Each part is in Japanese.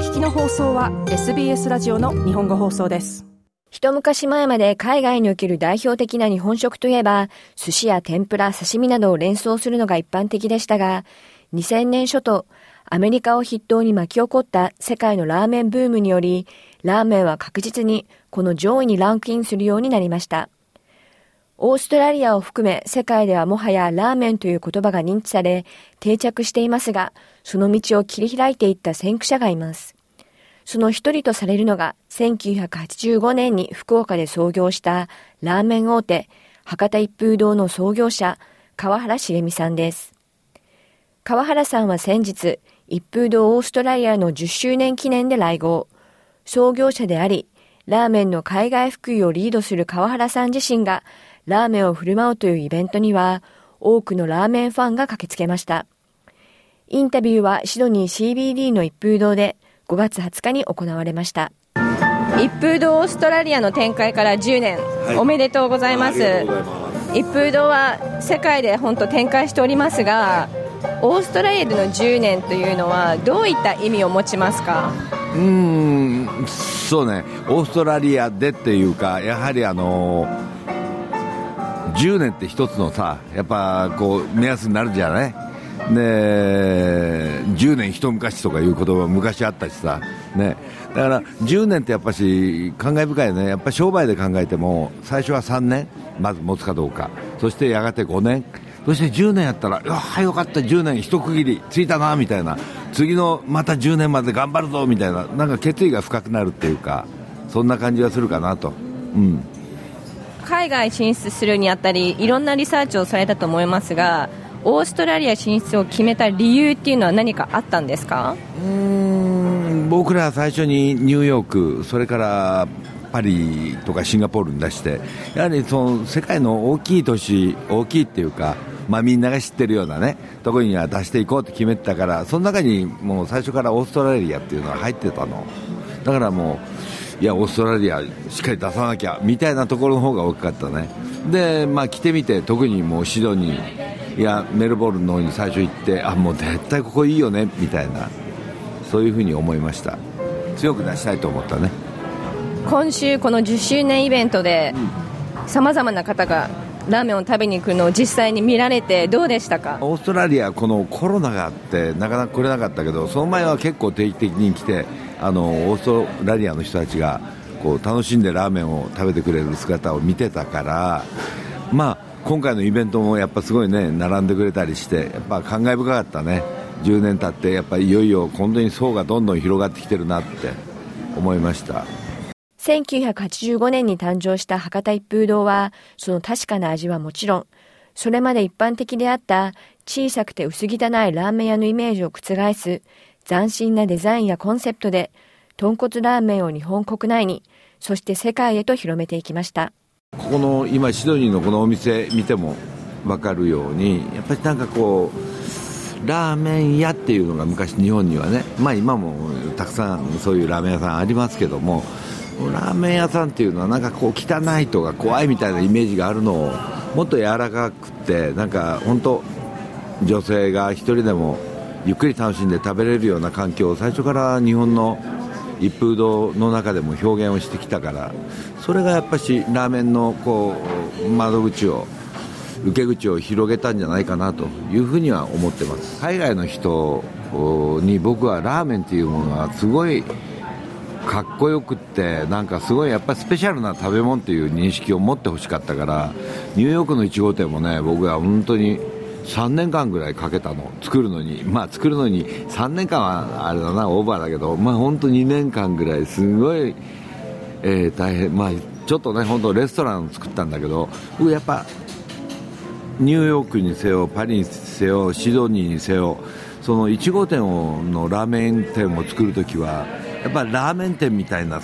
聞きの放送は SBS ラジオの日本語放送です一昔前まで海外における代表的な日本食といえば、寿司や天ぷら、刺身などを連想するのが一般的でしたが、2000年初頭、アメリカを筆頭に巻き起こった世界のラーメンブームにより、ラーメンは確実にこの上位にランクインするようになりました。オーストラリアを含め世界ではもはやラーメンという言葉が認知され定着していますが、その道を切り開いていった先駆者がいます。その一人とされるのが1985年に福岡で創業したラーメン大手博多一風堂の創業者川原茂美さんです。川原さんは先日一風堂オーストラリアの10周年記念で来合。創業者であり、ラーメンの海外普及をリードする川原さん自身がラーメンを振る舞うというイベントには、多くのラーメンファンが駆けつけました。インタビューはシドニー CBD の一風堂で5月20日に行われました。一風堂オーストラリアの展開から10年、はい、おめでとうございます。一風堂は世界で本当展開しておりますが、オーストラリアでの10年というのはどういった意味を持ちますか？うんそうねオーストラリアでっていうかやはりあの10年って一つのさやっぱこう目安になるじゃない？で10年一昔とかいう言葉昔あったしさ、ね、だから10年ってやっぱし感慨深いよね、やっぱ商売で考えても最初は3年、まず持つかどうか、そしてやがて5年、そして10年やったら、ああ、よかった、10年一区切り。ついたなみたいな、次のまた10年まで頑張るぞみたいな、なんか決意が深くなるっていうか、そんな感じがするかなと。うん。海外進出するにあたりいろんなリサーチをされたと思いますがオーストラリア進出を決めた理由っていうのは何かあったんですか？うん僕ら最初にニューヨークそれからパリとかシンガポールに出してやはりその世界の大きい都市大きいっていうかまあ、みんなが知ってるようなねところには出していこうって決めてたからその中にもう最初からオーストラリアっていうのは入ってたの。だからもういやオーストラリアしっかり出さなきゃみたいなところの方が大きかったね。でまあ来てみて特にもうシドニーいやメルボルンの方に最初行ってあもう絶対ここいいよねみたいなそういうふうに思いました。強く出したいと思ったね。今週この10周年イベントでさまざまな方がラーメンを食べに行くのを実際に見られてどうでしたか？オーストラリアこのコロナがあってなかなか来れなかったけどその前は結構定期的に来てあのオーストラリアの人たちがこう楽しんでラーメンを食べてくれる姿を見てたからまあ今回のイベントもやっぱすごいね並んでくれたりしてやっぱ感慨深かったね10年経ってやっぱいよいよ本当に層がどんどん広がってきてるなって思いました。1985年に誕生した博多一風堂は、その確かな味はもちろん、それまで一般的であった小さくて薄汚いラーメン屋のイメージを覆す斬新なデザインやコンセプトで、豚骨ラーメンを日本国内に、そして世界へと広めていきました。ここの今シドニーのこのお店見ても分かるように、やっぱりなんかこう、ラーメン屋っていうのが昔日本にはね、まあ今もたくさんそういうラーメン屋さんありますけども、ラーメン屋さんっていうのはなんかこう汚いとか怖いみたいなイメージがあるのをもっと柔らかくてなんか本当女性が1人でもゆっくり楽しんで食べれるような環境を最初から日本の一風堂の中でも表現をしてきたからそれがやっぱしラーメンのこう窓口を受け口を広げたんじゃないかなというふうには思ってます。海外の人に僕はラーメンっていうものはすごいかっこよくってなんかすごいやっぱスペシャルな食べ物っていう認識を持ってほしかったからニューヨークの1号店もね僕は本当に3年間ぐらいかけたの作るのに。まあ作るのに3年間はあれだなオーバーだけどまあ本当2年間ぐらいすごい、えー、大変。まあちょっとね本当レストランを作ったんだけど僕やっぱニューヨークにせよパリにせよシドニーにせよその1号店をのラーメン店を作るときはやっぱラーメン店みたいな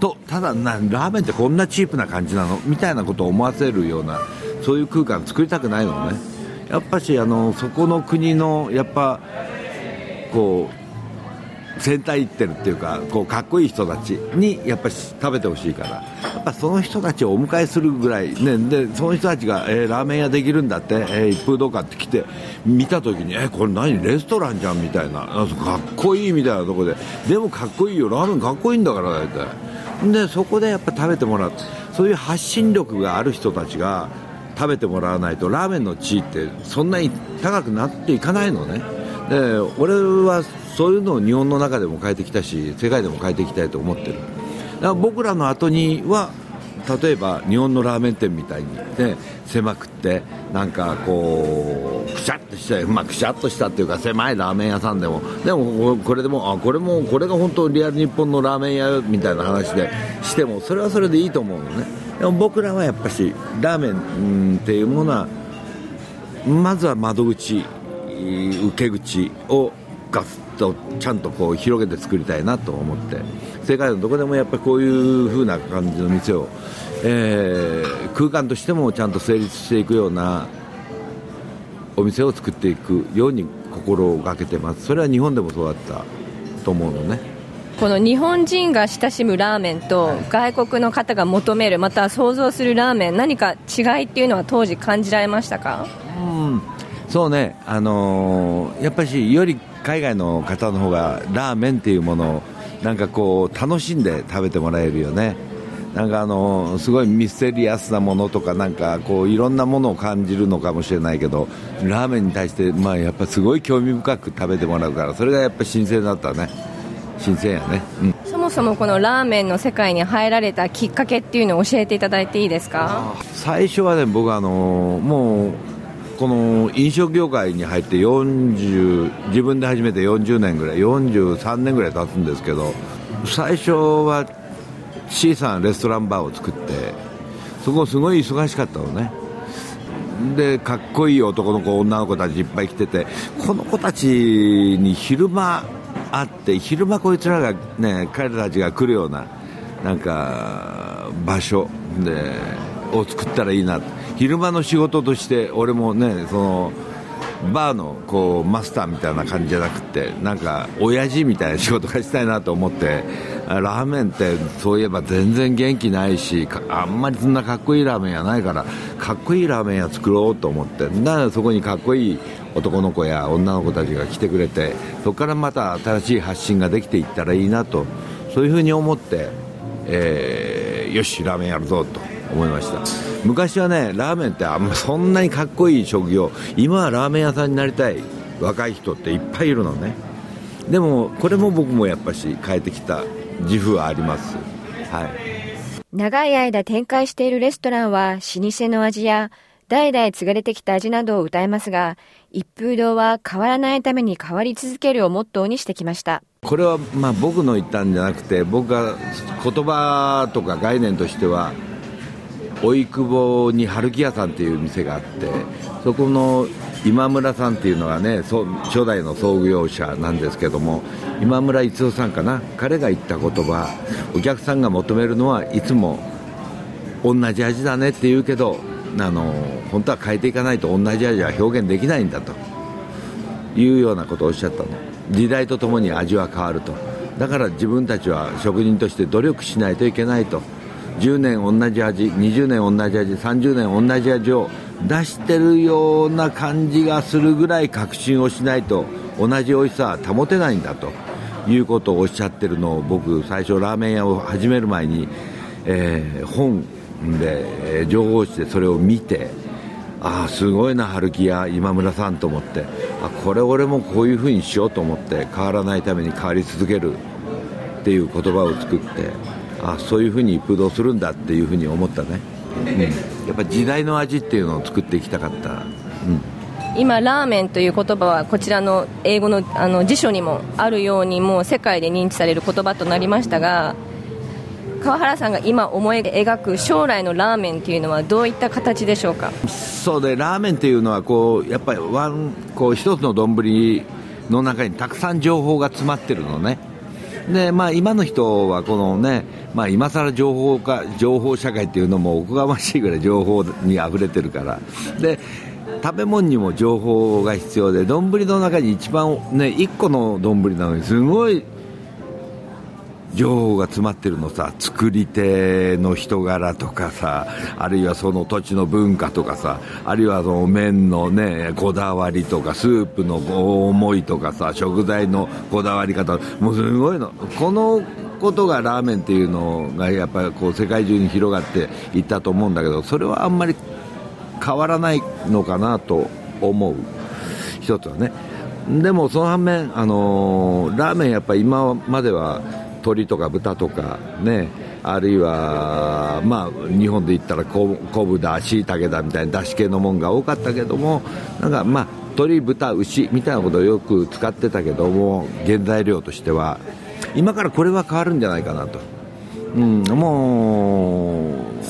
とただなラーメンってこんなチープな感じなの？みたいなことを思わせるようなそういう空間作りたくないのね。やっぱしあのそこの国のやっぱこセンター行ってるっていうかこうかっこいい人たちにやっぱり食べてほしいから。やっぱその人たちをお迎えするぐらい、ね、でその人たちが、えー、ラーメン屋できるんだって、えー、一風堂かって来て見た時にえー、これ何レストランじゃんみたいなかっこいいみたいなとこで。でもかっこいいよ。ラーメンかっこいいんだから大体。でそこでやっぱ食べてもらう。そういう発信力がある人たちが食べてもらわないとラーメンの地位ってそんなに高くなっていかないのね。で俺はそういうのを日本の中でも変えてきたし世界でも変えていきたいと思ってる。だから僕らの後には例えば日本のラーメン店みたいに、ね、狭くってなんかこうくしゃっとした、まあ、くしゃっとしたっていうか狭いラーメン屋さんでもでもこれでもあこれもこれが本当リアル日本のラーメン屋みたいな話でしてもそれはそれでいいと思うのね。でも僕らはやっぱしラーメンっていうものはまずは窓口受け口をガスとちゃんとこう広げて作りたいなと思って世界のどこでもやっぱりこういう風な感じの店を、えー、空間としてもちゃんと成立していくようなお店を作っていくように心がけてます。それは日本でもそうだったと思うのね。この日本人が親しむラーメンと外国の方が求めるまた想像するラーメン何か違いっていうのは当時感じられましたか？うん。そうね、あのー、やっぱりより海外の方の方がラーメンっていうものをなんかこう楽しんで食べてもらえるよね。なんかあのすごいミステリアスなものとかなんかこういろんなものを感じるのかもしれないけどラーメンに対してまあやっぱすごい興味深く食べてもらうからそれがやっぱ新鮮だったね新鮮やね、うん、そもそもこのラーメンの世界に入られたきっかけっていうのを教えていただいていいですか？最初はね僕あのもうこの飲食業界に入って40自分で始めて40年ぐらい43年ぐらい経つんですけど最初は小さなレストランバーを作ってそこすごい忙しかったのね。でかっこいい男の子女の子たちいっぱい来ててこの子たちに昼間会って昼間こいつらがね彼らたちが来るようななんか場所でを作ったらいいな。昼間の仕事として俺もねそのバーのこうマスターみたいな感じじゃなくてなんか親父みたいな仕事がしたいなと思ってラーメンってそういえば全然元気ないしあんまりそんなかっこいいラーメン屋ないからかっこいいラーメン屋作ろうと思って。だからそこにかっこいい男の子や女の子たちが来てくれてそこからまた新しい発信ができていったらいいなとそういうふうに思って、えー、よしラーメンやるぞと思いました。昔はねラーメンってあんまそんなにかっこいい職業今はラーメン屋さんになりたい若い人っていっぱいいるのね。でもこれも僕もやっぱし変えてきた自負はあります。はい。長い間展開しているレストランは老舗の味や代々継がれてきた味などを歌えますが一風堂は変わらないために変わり続けるをモットーにしてきました。これはまあ僕の言ったんじゃなくて僕が言葉とか概念としては荻窪に春木屋さんっていう店があってそこの今村さんっていうのがね初代の創業者なんですけども今村逸夫さんかな？彼が言った言葉お客さんが求めるのはいつも同じ味だねって言うけどあの本当は変えていかないと同じ味は表現できないんだと。いうようなことをおっしゃったの。時代とともに味は変わると。だから自分たちは職人として努力しないといけないと。10年同じ味20年同じ味30年同じ味を出してるような感じがするぐらい確信をしないと同じ美味しさは保てないんだと。いうことをおっしゃってるのを僕最初ラーメン屋を始める前に、えー、本で情報誌でそれを見てああすごいな春木屋今村さんと思ってあこれ俺もこういうふうにしようと思って変わらないために変わり続けるっていう言葉を作ってあそういうふうに一風堂するんだっていうふうに思ったね、うん、やっぱ時代の味っていうのを作っていきたかった、うん、今ラーメンという言葉はこちらの英語のあの辞書にもあるようにもう世界で認知される言葉となりましたが川原さんが今思い描く将来のラーメンっていうのはどういった形でしょうか？そうでラーメンっていうのはこうやっぱりワンこう一つの丼の中にたくさん情報が詰まってるのねで、まあ、今の人はこのね、まあ、今更情報化、情報社会っていうのもおこがましいぐらい情報に溢れてるから。で食べ物にも情報が必要で丼の中に一番ね1個の丼なのにすごい情報が詰まってるのさ作り手の人柄とかさあるいはその土地の文化とかさあるいはその麺のねこだわりとかスープの思いとかさ食材のこだわり方もうすごいの。このことがラーメンっていうのがやっぱりこう世界中に広がっていったと思うんだけどそれはあんまり変わらないのかなと思う。一つはね。でもその反面、あのー、ラーメンやっぱ今までは鶏とか豚とかねあるいは、まあ、日本で言ったら昆布だ、しいたけだみたいなだし系のもんが多かったけどもなんかまあ鶏、豚、牛みたいなことをよく使ってたけども原材料としては今からこれは変わるんじゃないかなと、うん、もう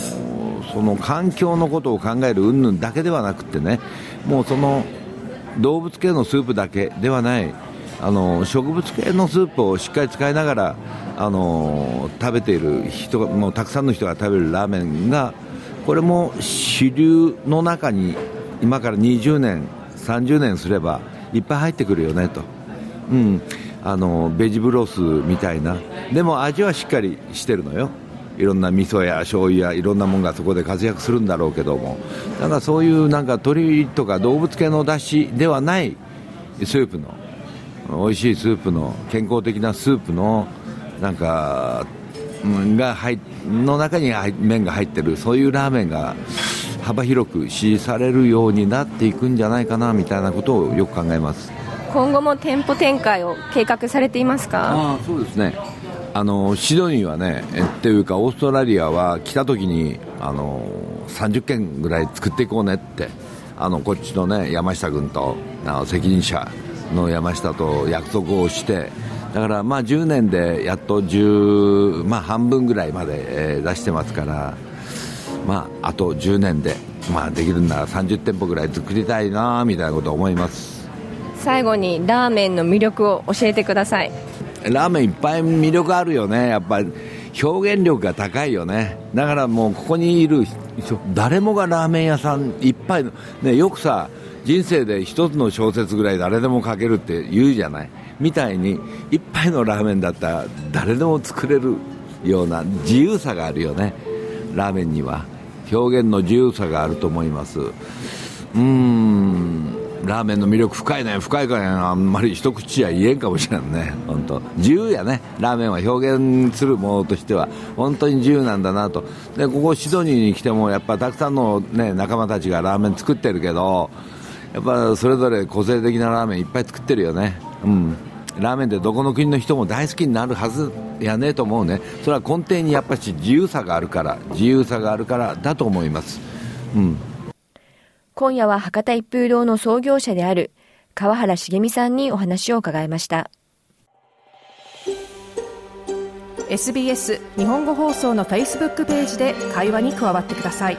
その環境のことを考える云々だけではなくてねもうその動物系のスープだけではないあの植物系のスープをしっかり使いながらあの食べている人がもうたくさんの人が食べるラーメンがこれも主流の中に今から20年、30年すればいっぱい入ってくるよねと、うん、あのベジブロスみたいな。でも味はしっかりしてるのよ。いろんな味噌や醤油やいろんなものがそこで活躍するんだろうけども。だかそういうなんか鳥とか動物系のだしではないスープの美味しいスープの健康的なスープのなんかが入の中に麺が入ってるそういうラーメンが幅広く支持されるようになっていくんじゃないかなみたいなことをよく考えます。今後も店舗展開を計画されていますか？あそうですね。あのシドニーはね、えっていうか、オーストラリアは来た時にあの30件ぐらい作っていこうねって、あのこっちのね山下君とあの責任者の山下と約束をして、だからまあ10年でやっと10、まあ、半分ぐらいまで、えー、出してますから、まあ、あと10年で、まあ、できるなら30店舗ぐらい作りたいなみたいなことを思います。最後にラーメンの魅力を教えてください。ラーメンいっぱい魅力あるよね、やっぱり表現力が高いよね、だからもうここにいる誰もがラーメン屋さんいっぱい、ね、よくさ、人生で一つの小説ぐらい誰でも書けるって言うじゃない、みたいに、一杯のラーメンだったら誰でも作れるような自由さがあるよね、ラーメンには。表現の自由さがあると思います。うーん。ラーメンの魅力深いね。深いかね。あんまり一口や言えんかもしれんね。本当。自由やね。ラーメンは表現するものとしては。本当に自由なんだなと。でここシドニーに来てもやっぱたくさんの、ね、仲間たちがラーメン作ってるけどやっぱそれぞれ個性的なラーメンいっぱい作ってるよね。うん。ラーメンってどこの国の人も大好きになるはずやねと思うね。それは根底にやっぱし自由さがあるから自由さがあるからだと思います。うん。今夜は博多一風堂の創業者である川原茂美さんにお話を伺いました。SBS 日本語放送の Facebook ページで会話に加わってください